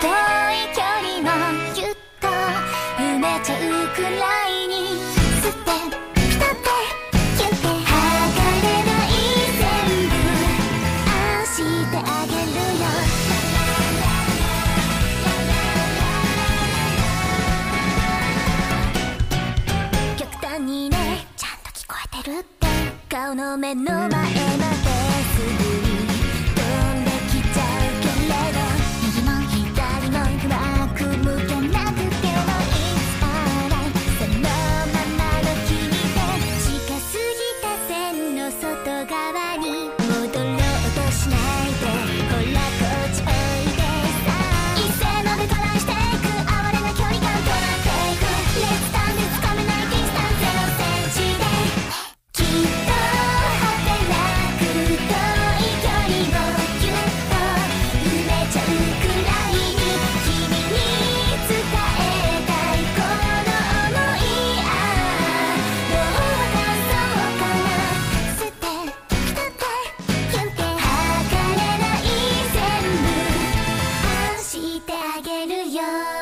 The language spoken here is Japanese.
い距離と埋めちゃうくらいにスってプピってキュッて剥がれない全部愛してあげるよ極端にねちゃんと聞こえてるって。顔の目の前まで。よ